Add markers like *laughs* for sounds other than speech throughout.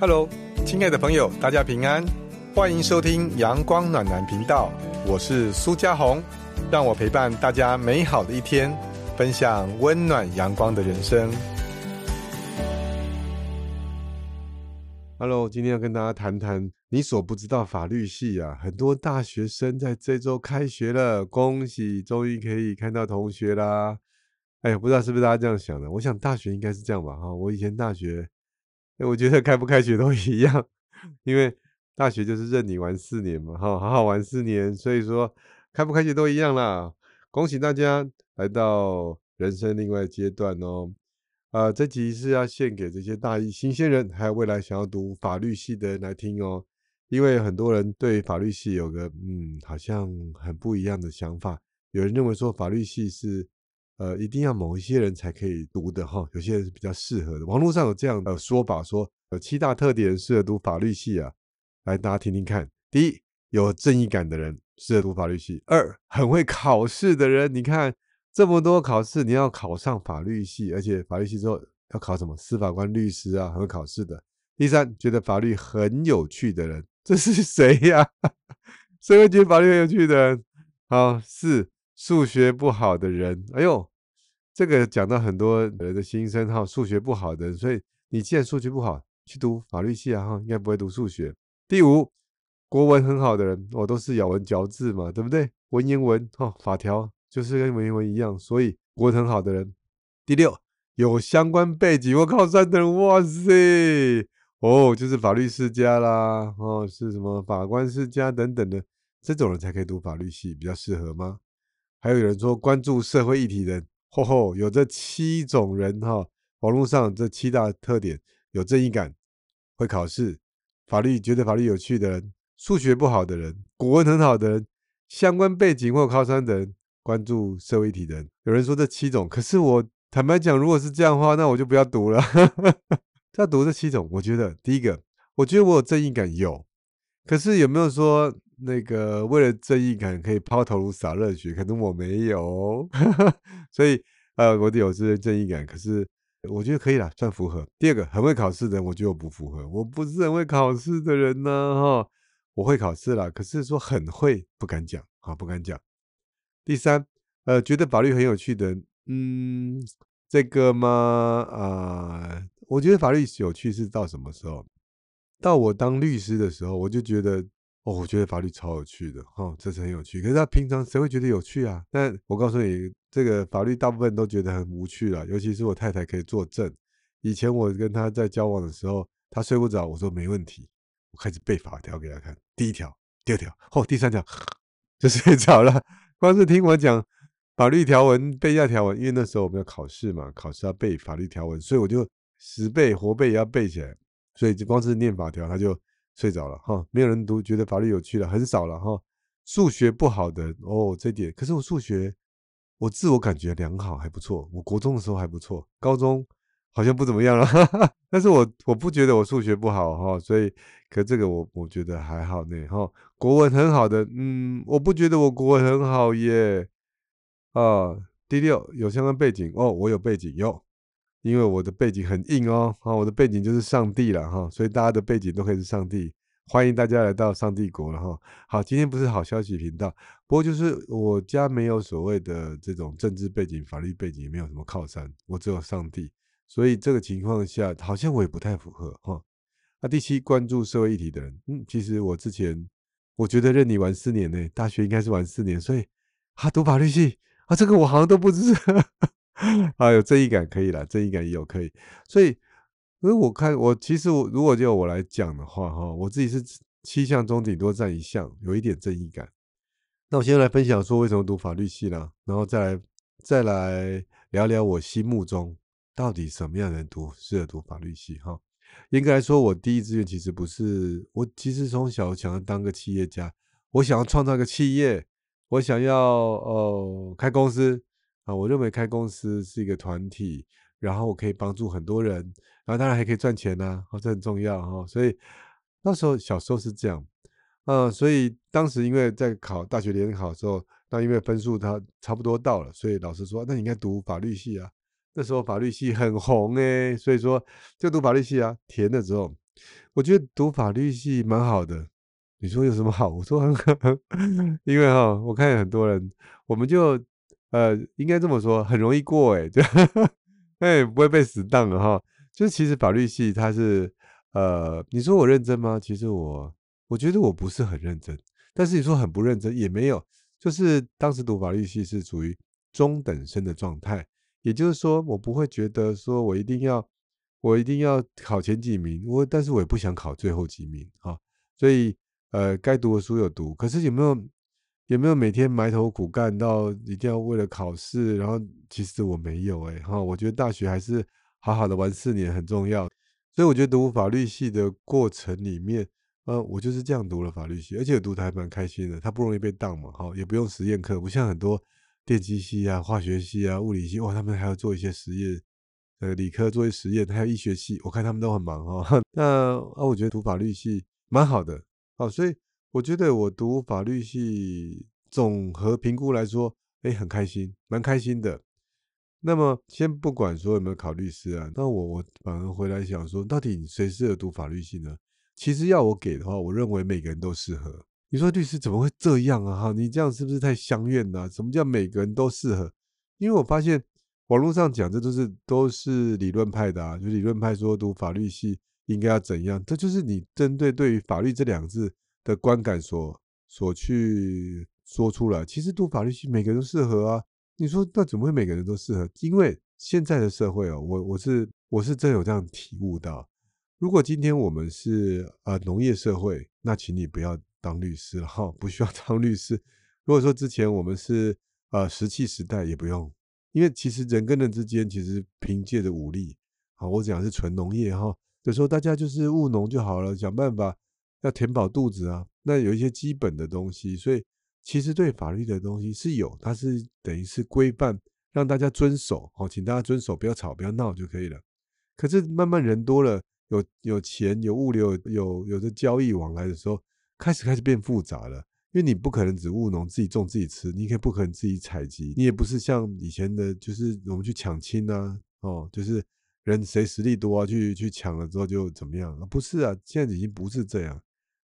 Hello，亲爱的朋友，大家平安，欢迎收听阳光暖男频道，我是苏家红，让我陪伴大家美好的一天，分享温暖阳光的人生。Hello，今天要跟大家谈谈你所不知道法律系啊，很多大学生在这周开学了，恭喜，终于可以看到同学啦。哎，不知道是不是大家这样想的？我想大学应该是这样吧，哈，我以前大学。我觉得开不开学都 *laughs* 一样，因为大学就是任你玩四年嘛，哈，好好玩四年，所以说开不开学都一样啦。恭喜大家来到人生另外阶段哦。啊，这集是要献给这些大一新鲜人，还有未来想要读法律系的人来听哦。因为很多人对法律系有个嗯，好像很不一样的想法。有人认为说法律系是。呃，一定要某一些人才可以读的哈，有些人是比较适合的。网络上有这样的说法，说有七大特点适合读法律系啊，来大家听听看。第一，有正义感的人适合读法律系；二，很会考试的人，你看这么多考试，你要考上法律系，而且法律系之后要考什么司法官、律师啊，很会考试的。第三，觉得法律很有趣的人，这是谁呀？*laughs* 谁会觉得法律很有趣的人？好，四，数学不好的人，哎呦。这个讲到很多人的心声哈，数学不好的，所以你既然数学不好，去读法律系啊哈，应该不会读数学。第五，国文很好的人，我都是咬文嚼字嘛，对不对？文言文哈，法条就是跟文言文一样，所以国文很好的人。第六，有相关背景或靠山的人，哇塞，哦，就是法律世家啦，哦，是什么法官世家等等的，这种人才可以读法律系，比较适合吗？还有人说关注社会议题的。吼吼，有这七种人哈，网络上这七大特点：有正义感、会考试、法律觉得法律有趣的人、数学不好的人、古文很好的人、相关背景或靠山的人、关注社会议题人。有人说这七种，可是我坦白讲，如果是这样的话，那我就不要读了。*laughs* 要读这七种，我觉得第一个，我觉得我有正义感有，可是有没有说？那个为了正义感可以抛头颅洒热血，可能我没有，*laughs* 所以呃，我得有这些正义感，可是我觉得可以了，算符合。第二个，很会考试的人，我觉得我不符合，我不是很会考试的人呢，哈，我会考试了，可是说很会不敢讲，啊，不敢讲。第三，呃，觉得法律很有趣的，嗯，这个嘛？啊，我觉得法律有趣是到什么时候？到我当律师的时候，我就觉得。哦，我觉得法律超有趣的，哈，这是很有趣。可是他平常谁会觉得有趣啊？但我告诉你，这个法律大部分都觉得很无趣了，尤其是我太太可以作证。以前我跟她在交往的时候，她睡不着，我说没问题，我开始背法条给她看，第一条、第二条，哦，第三条 *laughs* 就睡着了。光是听我讲法律条文、背下条文，因为那时候我们要考试嘛，考试要背法律条文，所以我就死背活背也要背起来。所以就光是念法条，他就。睡着了哈，没有人读，觉得法律有趣了，很少了哈。数学不好的哦，这点，可是我数学，我自我感觉良好，还不错。我国中的时候还不错，高中好像不怎么样了。*laughs* 但是我我不觉得我数学不好哈，所以可这个我我觉得还好呢哈。国文很好的，嗯，我不觉得我国文很好耶。啊，第六有相关背景哦，我有背景有。因为我的背景很硬哦，啊，我的背景就是上帝了哈，所以大家的背景都可以是上帝，欢迎大家来到上帝国了哈。好，今天不是好消息频道，不过就是我家没有所谓的这种政治背景、法律背景，也没有什么靠山，我只有上帝，所以这个情况下好像我也不太符合哈。那第七，关注社会议题的人，嗯，其实我之前我觉得任你玩四年呢，大学应该是玩四年，所以啊，读法律系啊，这个我好像都不知。啊，有正义感可以了，正义感也有可以，所以，因为我看我其实我如果就我来讲的话，哈，我自己是七项中顶多占一项，有一点正义感。那我先来分享说为什么读法律系啦，然后再来再来聊聊我心目中到底什么样的人读适合读法律系哈。应该来说，我第一志愿其实不是，我其实从小想要当个企业家，我想要创造个企业，我想要呃开公司。我认为开公司是一个团体，然后我可以帮助很多人，然后当然还可以赚钱呐，哦，这很重要哈。所以那时候小时候是这样，嗯，所以当时因为在考大学联考的时候，那因为分数它差不多到了，所以老师说，那你应该读法律系啊。那时候法律系很红诶，所以说就读法律系啊。填的时候，我觉得读法律系蛮好的。你说有什么好？我说很，*laughs* 因为哈，我看很多人，我们就呃，应该这么说，很容易过哎，*laughs* 就哎不会被死当了哈。就是其实法律系它是呃，你说我认真吗？其实我我觉得我不是很认真，但是你说很不认真也没有，就是当时读法律系是属于中等生的状态，也就是说我不会觉得说我一定要我一定要考前几名，我但是我也不想考最后几名啊，所以。呃，该读的书有读，可是有没有有没有每天埋头苦干到一定要为了考试？然后其实我没有哎哈，我觉得大学还是好好的玩四年很重要。所以我觉得读法律系的过程里面，呃，我就是这样读了法律系，而且读的还蛮开心的。它不容易被当嘛，哈，也不用实验课，不像很多电机系啊、化学系啊、物理系，哇，他们还要做一些实验。呃，理科做一些实验，还有医学系，我看他们都很忙哈。*laughs* 那啊，我觉得读法律系蛮好的。好，所以我觉得我读法律系总和评估来说，哎，很开心，蛮开心的。那么先不管说有没有考律师啊，那我我反而回来想说，到底谁适合读法律系呢？其实要我给的话，我认为每个人都适合。你说律师怎么会这样啊？哈，你这样是不是太相怨了？什么叫每个人都适合？因为我发现网络上讲这都是都是理论派的啊，就理论派说读法律系。应该要怎样？这就是你针对对于法律这两个字的观感所所去说出来。其实读法律系每个人都适合啊。你说那怎么会每个人都适合？因为现在的社会哦，我我是我是真有这样体悟到。如果今天我们是呃农业社会，那请你不要当律师了哈，不需要 *laughs* 当律师。如果说之前我们是呃石器时代，也不用，因为其实人跟人之间其实凭借着武力啊，我讲是纯农业哈。有时候大家就是务农就好了，想办法要填饱肚子啊。那有一些基本的东西，所以其实对法律的东西是有，它是等于是规范，让大家遵守。好，请大家遵守，不要吵，不要闹就可以了。可是慢慢人多了，有有钱、有物流、有有的交易往来的时候，开始开始变复杂了。因为你不可能只务农，自己种自己吃，你可以不可能自己采集，你也不是像以前的，就是我们去抢亲啊，哦，就是。人谁实力多啊？去去抢了之后就怎么样？不是啊，现在已经不是这样，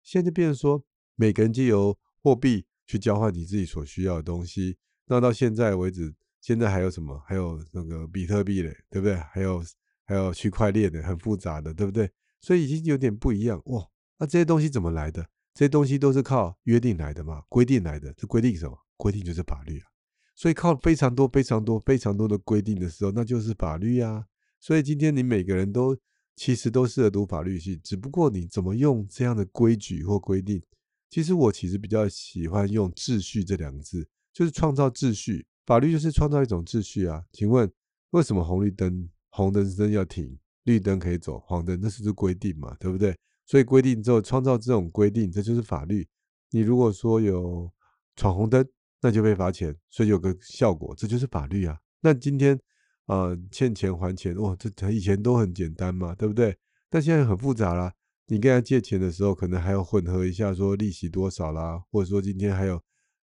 现在就变成说，每个人借由货币去交换你自己所需要的东西。那到现在为止，现在还有什么？还有那个比特币嘞，对不对？还有还有区块链的，很复杂的，对不对？所以已经有点不一样哇。那这些东西怎么来的？这些东西都是靠约定来的嘛，规定来的。这规定什么？规定就是法律啊。所以靠非常多、非常多、非常多的规定的时候，那就是法律啊。所以今天你每个人都其实都适合读法律系，只不过你怎么用这样的规矩或规定？其实我其实比较喜欢用“秩序”这两个字，就是创造秩序。法律就是创造一种秩序啊。请问为什么红绿灯红灯灯要停，绿灯可以走，黄灯那是不是规定嘛？对不对？所以规定之后创造这种规定，这就是法律。你如果说有闯红灯，那就被罚钱，所以有个效果，这就是法律啊。那今天。啊，欠钱还钱，哇，这以前都很简单嘛，对不对？但现在很复杂啦。你跟他借钱的时候，可能还要混合一下，说利息多少啦，或者说今天还有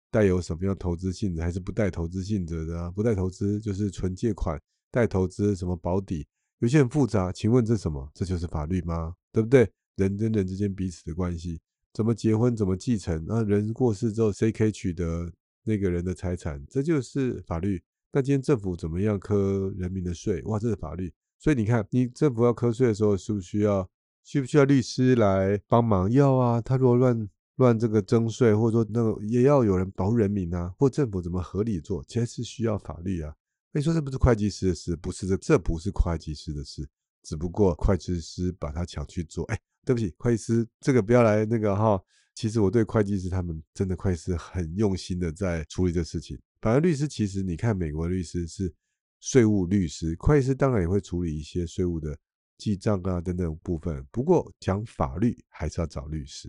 带有什么样投资性质，还是不带投资性质的？不带投资就是纯借款，带投资什么保底？有些很复杂。请问这什么？这就是法律吗？对不对？人跟人之间彼此的关系，怎么结婚，怎么继承？那人过世之后，谁可以取得那个人的财产？这就是法律。那今天政府怎么样科人民的税？哇，这是法律。所以你看，你政府要科税的时候，需不需要需不需要律师来帮忙？要啊。他如果乱乱这个征税，或者说那个也要有人保护人民啊，或政府怎么合理做，其实是需要法律啊。你说这不是会计师的事？不是这这不是会计师的事，只不过会计师把他抢去做。哎，对不起，会计师这个不要来那个哈。其实我对会计师他们真的会计师很用心的在处理这事情。反正律师其实你看，美国律师是税务律师，会计师当然也会处理一些税务的记账啊等等部分。不过讲法律还是要找律师。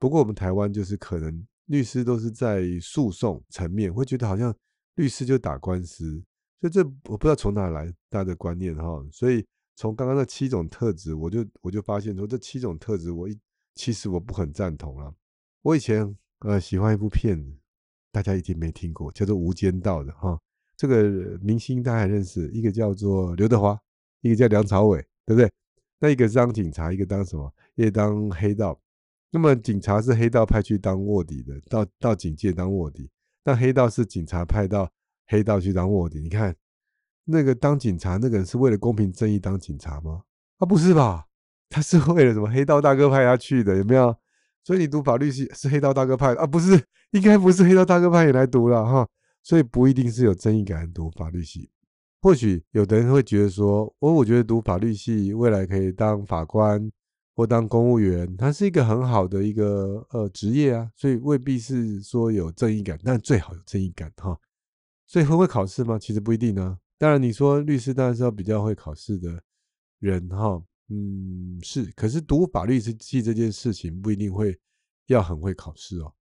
不过我们台湾就是可能律师都是在诉讼层面，会觉得好像律师就打官司，所以这我不知道从哪来大家的观念哈。所以从刚刚那七种特质，我就我就发现说这七种特质，我一其实我不很赞同了。我以前呃喜欢一部片子。大家一定没听过，叫做《无间道》的哈，这个明星大家还认识，一个叫做刘德华，一个叫梁朝伟，对不对？那一个是当警察，一个当什么？也当黑道。那么警察是黑道派去当卧底的，到到警界当卧底。但黑道是警察派到黑道去当卧底。你看，那个当警察那个人是为了公平正义当警察吗？啊，不是吧？他是为了什么？黑道大哥派他去的，有没有？所以你读法律系是黑道大哥派啊？不是，应该不是黑道大哥派也来读了哈。所以不一定是有正义感读法律系。或许有的人会觉得说，哦，我觉得读法律系未来可以当法官或当公务员，它是一个很好的一个呃职业啊，所以未必是说有正义感，但最好有正义感哈。所以会会考试吗？其实不一定呢。当然你说律师当然是要比较会考试的人哈。嗯，是，可是读法律系这件事情不一定会要很会考试哦，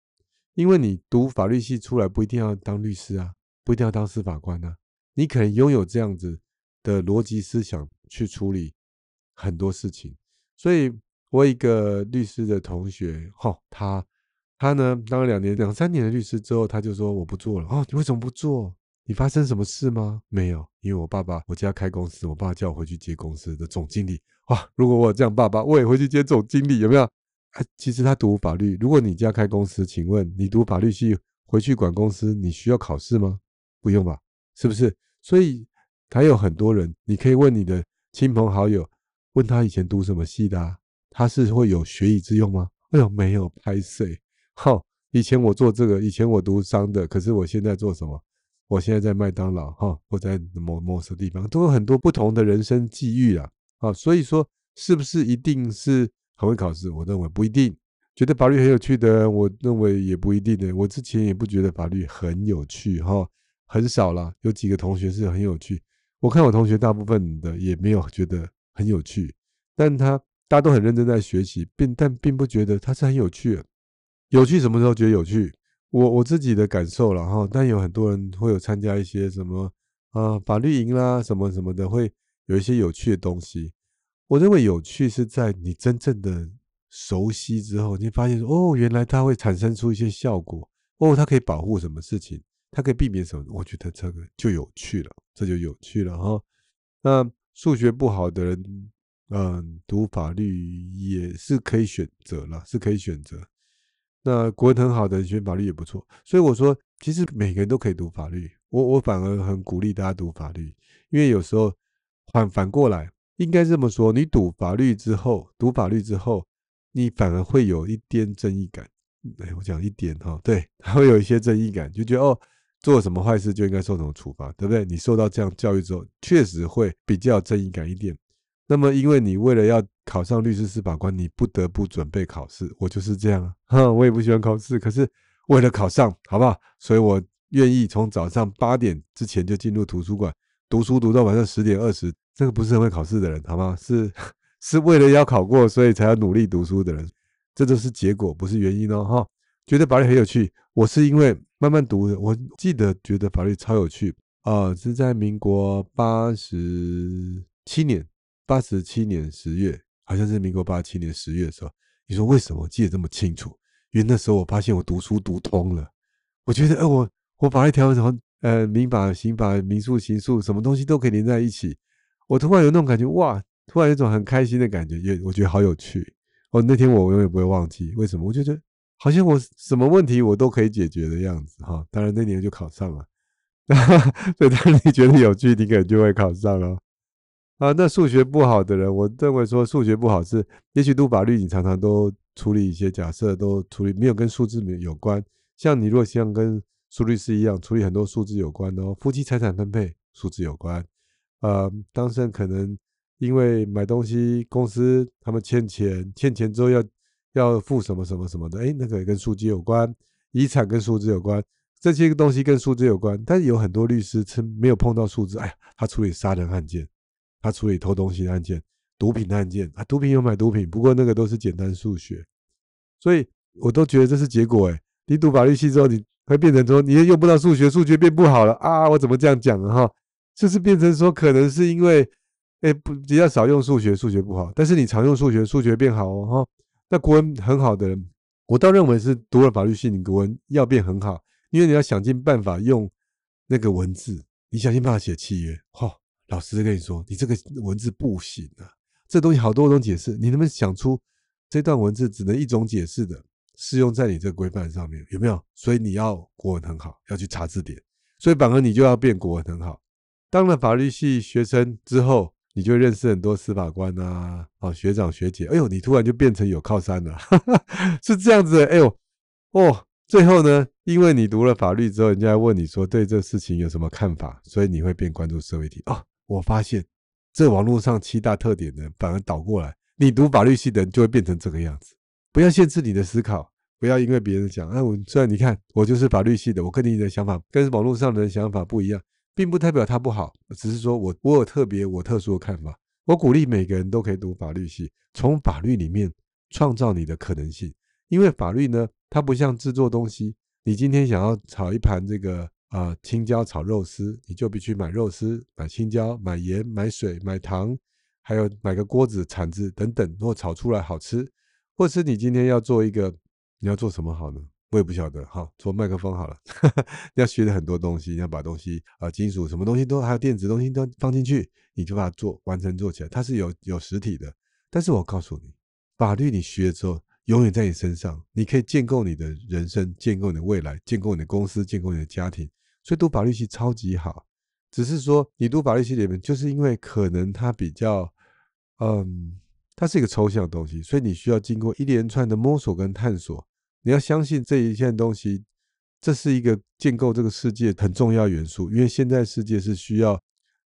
因为你读法律系出来不一定要当律师啊，不一定要当司法官啊，你可能拥有这样子的逻辑思想去处理很多事情。所以我一个律师的同学，哈，他他呢当了两年、两三年的律师之后，他就说我不做了。哦，你为什么不做？你发生什么事吗？没有，因为我爸爸我家开公司，我爸叫我回去接公司的总经理。哇，如果我有这样爸爸，我也回去接总经理，有没有？啊，其实他读法律。如果你家开公司，请问你读法律系回去管公司，你需要考试吗？不用吧，是不是？所以还有很多人，你可以问你的亲朋好友，问他以前读什么系的，他是会有学以致用吗？哎呦，没有，拍碎。好，*laughs* 以前我做这个，以前我读商的，可是我现在做什么？我现在在麦当劳哈，或在某某些地方，都有很多不同的人生际遇啊。啊，所以说是不是一定是很会考试？我认为不一定。觉得法律很有趣的，我认为也不一定的。我之前也不觉得法律很有趣哈，很少了。有几个同学是很有趣，我看我同学大部分的也没有觉得很有趣，但他大家都很认真在学习，并但并不觉得他是很有趣。有趣什么时候觉得有趣？我我自己的感受了哈，但有很多人会有参加一些什么啊法律营啦什么什么的，会有一些有趣的东西。我认为有趣是在你真正的熟悉之后，你发现说哦，原来它会产生出一些效果，哦，它可以保护什么事情，它可以避免什么，我觉得这个就有趣了，这就有趣了哈。那数学不好的人，嗯，读法律也是可以选择了，是可以选择。那国文很好的学法律也不错，所以我说，其实每个人都可以读法律。我我反而很鼓励大家读法律，因为有时候反反过来，应该这么说：你读法律之后，读法律之后，你反而会有一点正义感。哎，我讲一点哈，对，还 *laughs* 会有一些正义感，就觉得哦，做什么坏事就应该受什么处罚，对不对？你受到这样教育之后，确实会比较正义感一点。那么，因为你为了要考上律师、司法官，你不得不准备考试。我就是这样啊，哈，*laughs* 我也不喜欢考试，可是为了考上，好不好？所以我愿意从早上八点之前就进入图书馆读书，读到晚上十点二十。这个不是很会考试的人，好吗？是 *laughs* 是为了要考过，所以才要努力读书的人。这都是结果，不是原因哦，哈。觉得法律很有趣，我是因为慢慢读。我记得觉得法律超有趣啊，是在民国八十七年。八十七年十月，好像是民国八七年十月的时候。你说为什么记得这么清楚？因为那时候我发现我读书读通了。我觉得，哎，我我把一条什么呃民法、刑法、民诉、刑诉，什么东西都可以连在一起。我突然有那种感觉，哇！突然有一种很开心的感觉，也我觉得好有趣。哦，那天我永远不会忘记。为什么？我就觉得好像我什么问题我都可以解决的样子哈。当然那年就考上了。*laughs* 所以当你觉得有趣，你可能就会考上了。啊，那数学不好的人，我认为说数学不好是，也许读法律，你常常都处理一些假设，都处理没有跟数字没有关。像你如果像跟苏律师一样，处理很多数字有关哦，夫妻财产分配数字有关。呃，当事人可能因为买东西，公司他们欠钱，欠钱之后要要付什么什么什么的，哎，那个也跟数字有关。遗产跟数字有关，这些东西跟数字有关，但是有很多律师称没有碰到数字，哎呀，他处理杀人案件。他处理偷东西的案件、毒品的案件，啊，毒品有买毒品，不过那个都是简单数学，所以我都觉得这是结果。哎，你读法律系之后，你会变成说你也用不到数学，数学变不好了啊！我怎么这样讲呢？哈，就是变成说，可能是因为，哎，不比较少用数学，数学不好，但是你常用数学，数学变好哦。哈，那国文很好的人，我倒认为是读了法律系，你国文要变很好，因为你要想尽办法用那个文字，你想尽办法写契约，哈。老师跟你说，你这个文字不行啊，这东西好多种解释，你能不能想出这段文字只能一种解释的，适用在你这个规范上面，有没有？所以你要国文很好，要去查字典。所以反而你就要变国文很好。当了法律系学生之后，你就认识很多司法官啊，啊学长学姐，哎呦，你突然就变成有靠山了，哈 *laughs* 哈是这样子。哎呦，哦，最后呢，因为你读了法律之后，人家问你说对这事情有什么看法，所以你会变关注社会题。哦，我发现这网络上七大特点呢，反而倒过来，你读法律系的人就会变成这个样子。不要限制你的思考。不要因为别人讲，哎，我虽然你看我就是法律系的，我跟你的想法跟网络上的人想法不一样，并不代表他不好，只是说我我有特别我特殊的看法。我鼓励每个人都可以读法律系，从法律里面创造你的可能性。因为法律呢，它不像制作东西，你今天想要炒一盘这个啊青椒炒肉丝，你就必须买肉丝、买青椒、买盐、买水、买糖，还有买个锅子、铲子等等，如果炒出来好吃，或是你今天要做一个。你要做什么好呢？我也不晓得。好，做麦克风好了。你 *laughs* 要学的很多东西，你要把东西啊，金属什么东西都还有电子东西都放进去，你就把它做完成做起来。它是有有实体的。但是我告诉你，法律你学了之后，永远在你身上，你可以建构你的人生，建构你的未来，建构你的公司，建构你的家庭。所以读法律系超级好。只是说你读法律系里面，就是因为可能它比较，嗯，它是一个抽象的东西，所以你需要经过一连串的摸索跟探索。你要相信这一件东西，这是一个建构这个世界很重要元素。因为现在世界是需要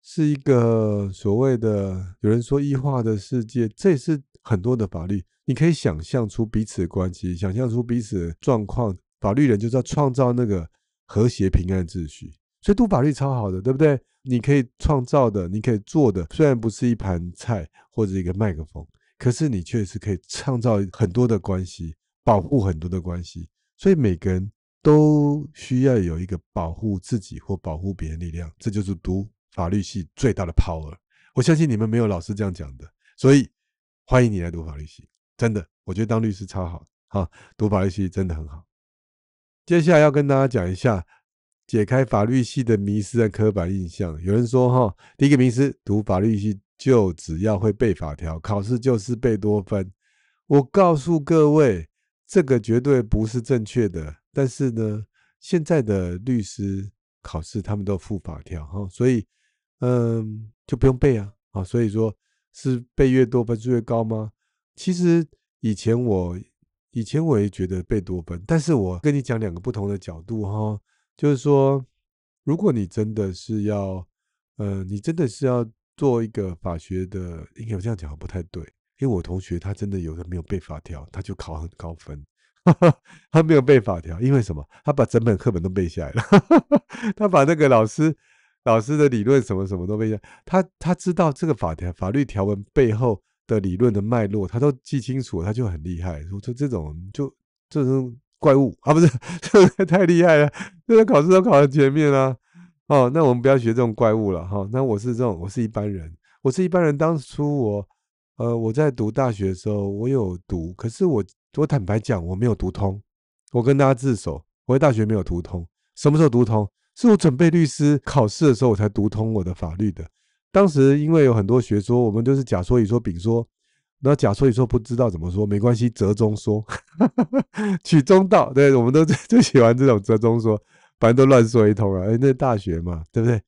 是一个所谓的有人说异化的世界，这也是很多的法律。你可以想象出彼此的关系，想象出彼此的状况。法律人就是要创造那个和谐平安秩序。所以读法律超好的，对不对？你可以创造的，你可以做的，虽然不是一盘菜或者一个麦克风，可是你确实可以创造很多的关系。保护很多的关系，所以每个人都需要有一个保护自己或保护别人力量，这就是读法律系最大的 power。我相信你们没有老师这样讲的，所以欢迎你来读法律系，真的，我觉得当律师超好，哈，读法律系真的很好。接下来要跟大家讲一下，解开法律系的迷思和刻板印象。有人说哈，第一个迷思，读法律系就只要会背法条，考试就是背多分。我告诉各位。这个绝对不是正确的，但是呢，现在的律师考试他们都附法条哈，所以嗯就不用背啊啊，所以说是背越多分数越高吗？其实以前我以前我也觉得背多分，但是我跟你讲两个不同的角度哈，就是说如果你真的是要呃你真的是要做一个法学的，应该我这样讲不太对。因为我同学他真的有的没有背法条，他就考很高分。哈 *laughs* 哈他没有背法条，因为什么？他把整本课本都背下来了。*laughs* 他把那个老师老师的理论什么什么都背下，他他知道这个法条法律条文背后的理论的脉络，他都记清楚，他就很厉害。我说这种就这种怪物啊，不是 *laughs* 太厉害了，这个考试都考在前面啊。哦，那我们不要学这种怪物了哈。那我是这种，我是一般人，我是一般人。当初我。呃，我在读大学的时候，我有读，可是我我坦白讲，我没有读通。我跟大家自首，我在大学没有读通。什么时候读通？是我准备律师考试的时候，我才读通我的法律的。当时因为有很多学说，我们都是甲说乙说丙说，然后甲说乙说不知道怎么说，没关系，折中说，*laughs* 取中道。对，我们都 *laughs* 最喜欢这种折中说，反正都乱说一通啊。哎，那大学嘛，对不对？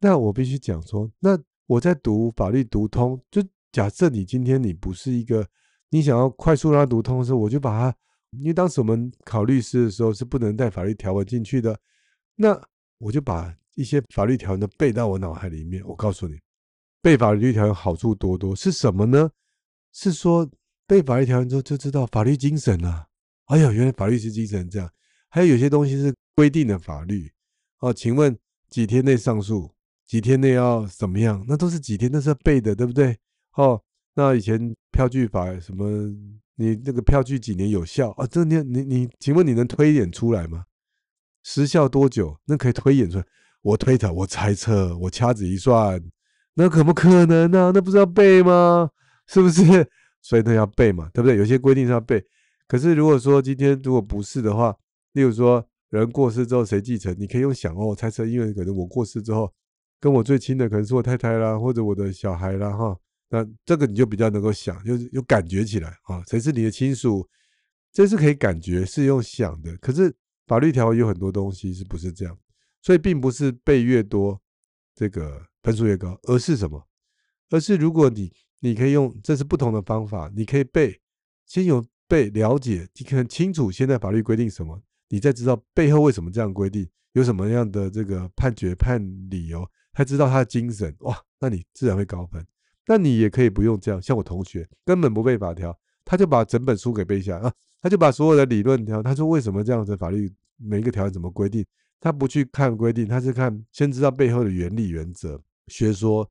那我必须讲说，那我在读法律读通就。假设你今天你不是一个，你想要快速让它读通的时候，我就把它，因为当时我们考律师的时候是不能带法律条文进去的，那我就把一些法律条文都背到我脑海里面。我告诉你，背法律条文好处多多，是什么呢？是说背法律条文之后就知道法律精神啊，哎呀，原来法律是精神这样。还有有些东西是规定的法律哦，请问几天内上诉，几天内要怎么样？那都是几天，那是要背的，对不对？哦，那以前票据法什么？你那个票据几年有效啊？这你你你，请问你能推演出来吗？时效多久？那可以推演出来？我推测，我猜测，我掐指一算，那可不可能呢？那不是要背吗？是不是？*laughs* 所以那要背嘛，对不对？有些规定是要背。可是如果说今天如果不是的话，例如说人过世之后谁继承，你可以用想哦猜测，因为可能我过世之后，跟我最亲的可能是我太太啦，或者我的小孩啦，哈。那这个你就比较能够想，就是有感觉起来啊，谁是你的亲属，这是可以感觉，是用想的。可是法律条文有很多东西是不是这样？所以并不是背越多，这个分数越高，而是什么？而是如果你你可以用，这是不同的方法，你可以背，先有背了解，你可能清楚现在法律规定什么，你再知道背后为什么这样规定，有什么样的这个判决判理由，才知道他的精神，哇，那你自然会高分。那你也可以不用这样，像我同学根本不背法条，他就把整本书给背下来啊，他就把所有的理论条，他说为什么这样子法律每一个条怎么规定，他不去看规定，他是看先知道背后的原理原则学说，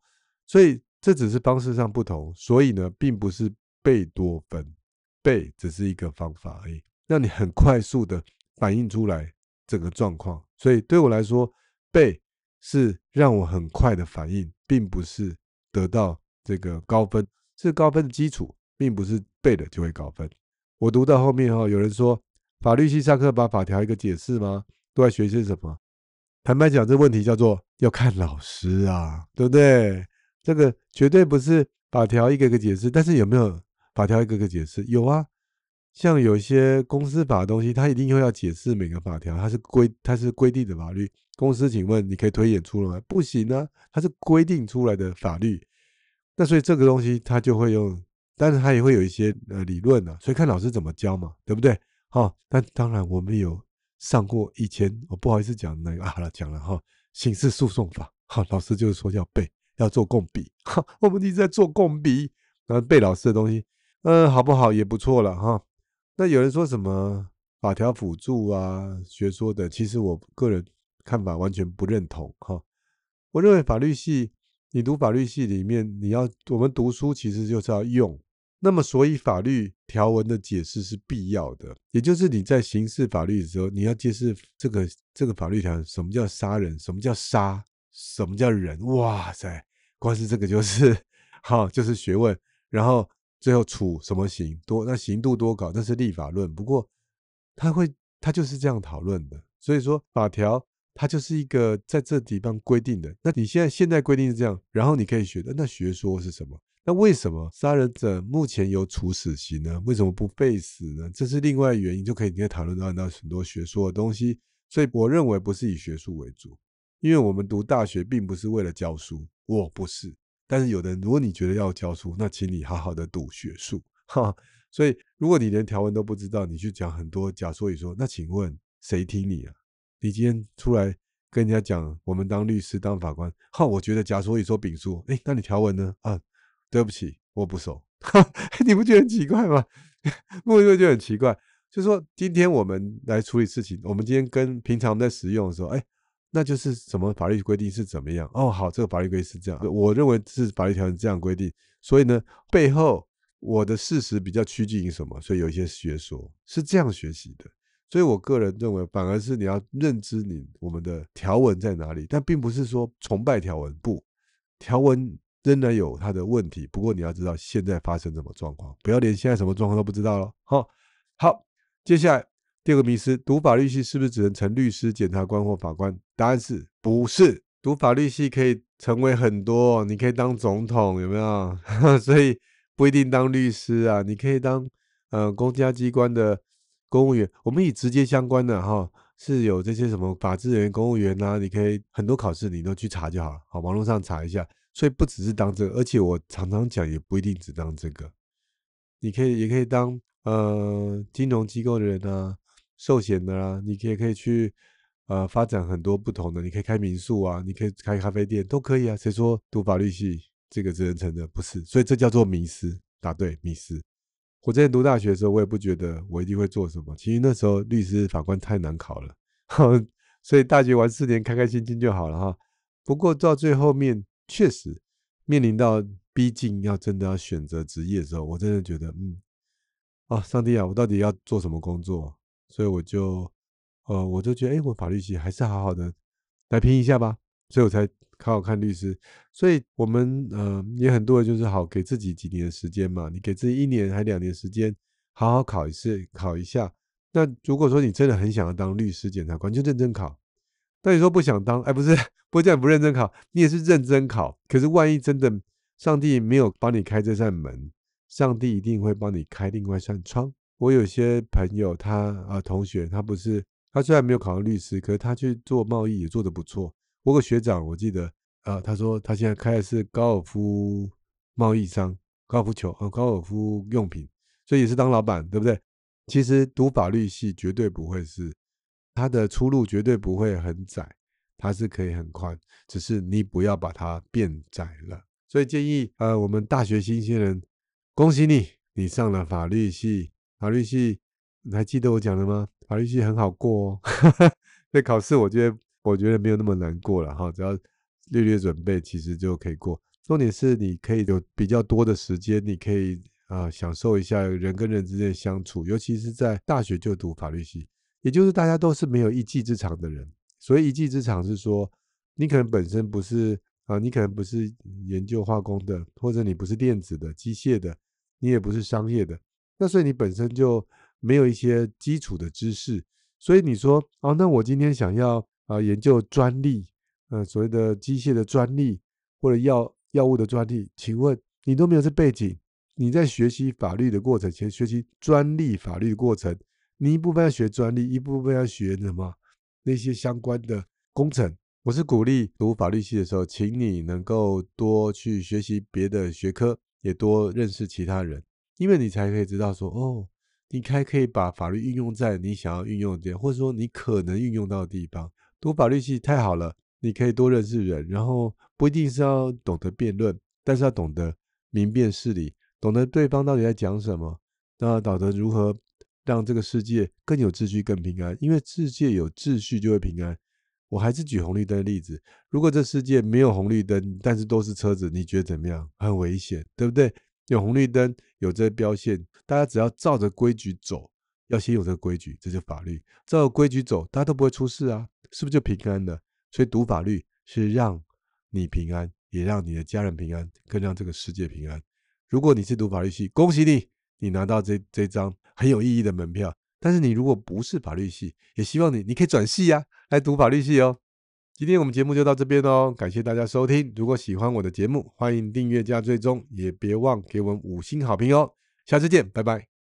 所以这只是方式上不同，所以呢，并不是背多分，背只是一个方法而已，让你很快速的反映出来整个状况。所以对我来说，背是让我很快的反应，并不是得到。这个高分是高分的基础，并不是背的就会高分。我读到后面哈，有人说法律系上课把法条一个解释吗？都在学些什么？坦白讲，这问题叫做要看老师啊，对不对？这个绝对不是法条一个个解释，但是有没有法条一个个解释？有啊，像有一些公司法的东西，它一定会要解释每个法条，它是规它是规定的法律。公司，请问你可以推演出来吗？不行啊，它是规定出来的法律。那所以这个东西他就会用，但是他也会有一些呃理论呢，所以看老师怎么教嘛，对不对？好，但当然我们有上过以前，我不好意思讲那个啊，好了讲了哈，刑事诉讼法，哈，老师就是说要背，要做共笔，哈，我们一直在做共笔，然后背老师的东西，嗯，好不好也不错了哈。那有人说什么法条辅助啊，学说的，其实我个人看法完全不认同哈。我认为法律系。你读法律系里面，你要我们读书其实就是要用，那么所以法律条文的解释是必要的，也就是你在刑事法律的时候，你要解释这个这个法律条什么叫杀人，什么叫杀，什么叫人，哇塞，光是这个就是好就是学问，然后最后处什么刑多，那刑度多高，那是立法论，不过他会他就是这样讨论的，所以说法条。它就是一个在这地方规定的。那你现在现在规定是这样，然后你可以学的。那学说是什么？那为什么杀人者目前有处死刑呢？为什么不被死呢？这是另外原因，就可以你可以讨论到到很多学说的东西。所以我认为不是以学术为主，因为我们读大学并不是为了教书，我不是。但是有的人，如果你觉得要教书，那请你好好的读学术哈。所以如果你连条文都不知道，你去讲很多假说，语说，那请问谁听你啊？你今天出来跟人家讲，我们当律师、当法官，哈，我觉得假说、乙说、丙说，哎，那你条文呢？啊，对不起，我不熟，*laughs* 你不觉得很奇怪吗？不觉得很奇怪？就是说，今天我们来处理事情，我们今天跟平常在使用的时候，哎，那就是什么法律规定是怎么样？哦，好，这个法律规定是这样，我认为是法律条文这样规定，所以呢，背后我的事实比较趋近于什么？所以有一些学说是这样学习的。所以，我个人认为，反而是你要认知你我们的条文在哪里，但并不是说崇拜条文，不，条文仍然有它的问题。不过，你要知道现在发生什么状况，不要连现在什么状况都不知道了。好，好，接下来第二个迷思：读法律系是不是只能成律师、检察官或法官？答案是不是？读法律系可以成为很多，你可以当总统，有没有？*laughs* 所以不一定当律师啊，你可以当呃公家机关的。公务员，我们以直接相关的哈，是有这些什么法制人员、公务员呐，你可以很多考试你都去查就好了，好，网络上查一下。所以不只是当这个，而且我常常讲，也不一定只当这个，你可以也可以当呃金融机构的人啊，寿险的啦，你可以可以去呃发展很多不同的，你可以开民宿啊，你可以开咖啡店都可以啊。谁说读法律系这个只能成的？不是，所以这叫做迷失，答对，迷失。我之前读大学的时候，我也不觉得我一定会做什么。其实那时候律师、法官太难考了，*laughs* 所以大学玩四年，开开心心就好了哈。不过到最后面，确实面临到逼近要真的要选择职业的时候，我真的觉得，嗯，啊，上帝啊，我到底要做什么工作？所以我就，呃，我就觉得，哎，我法律系还是好好的来拼一下吧。所以我才考考看律师，所以我们呃也很多人就是好给自己几年时间嘛，你给自己一年还两年时间，好好考一次，考一下。那如果说你真的很想要当律师、检察官，就认真考。那你说不想当，哎，不是，*laughs* 不这样不认真考，你也是认真考。可是万一真的上帝没有帮你开这扇门，上帝一定会帮你开另外一扇窗。我有些朋友，他啊同学，他不是他虽然没有考上律师，可是他去做贸易也做得不错。我个学长，我记得啊，他说他现在开的是高尔夫贸易商，高尔夫球和高尔夫用品，所以也是当老板，对不对？其实读法律系绝对不会是它的出路，绝对不会很窄，它是可以很宽，只是你不要把它变窄了。所以建议呃，我们大学新鲜人，恭喜你，你上了法律系。法律系，你还记得我讲的吗？法律系很好过哦，*laughs* 这考试，我觉得我觉得没有那么难过了哈，只要略略准备，其实就可以过。重点是你可以有比较多的时间，你可以啊享受一下人跟人之间的相处，尤其是在大学就读法律系，也就是大家都是没有一技之长的人。所以一技之长是说，你可能本身不是啊，你可能不是研究化工的，或者你不是电子的、机械的，你也不是商业的。那所以你本身就没有一些基础的知识，所以你说啊，那我今天想要啊研究专利，呃所谓的机械的专利或者药药物的专利，请问你都没有这背景，你在学习法律的过程，前学习专利法律过程，你一部分要学专利，一部分要学什么那些相关的工程。我是鼓励读法律系的时候，请你能够多去学习别的学科，也多认识其他人。因为你才可以知道说，哦，你还可以把法律运用在你想要运用的点，或者说你可能运用到的地方。读法律系太好了，你可以多认识人，然后不一定是要懂得辩论，但是要懂得明辨事理，懂得对方到底在讲什么，那懂得如何让这个世界更有秩序、更平安。因为世界有秩序就会平安。我还是举红绿灯的例子，如果这世界没有红绿灯，但是都是车子，你觉得怎么样？很危险，对不对？有红绿灯，有这些标线，大家只要照着规矩走，要先有这个规矩，这就法律。照着规矩走，大家都不会出事啊，是不是就平安了？所以读法律是让你平安，也让你的家人平安，更让这个世界平安。如果你是读法律系，恭喜你，你拿到这这张很有意义的门票。但是你如果不是法律系，也希望你你可以转系呀，来读法律系哦。今天我们节目就到这边哦，感谢大家收听。如果喜欢我的节目，欢迎订阅加追踪，也别忘给我们五星好评哦。下次见，拜拜。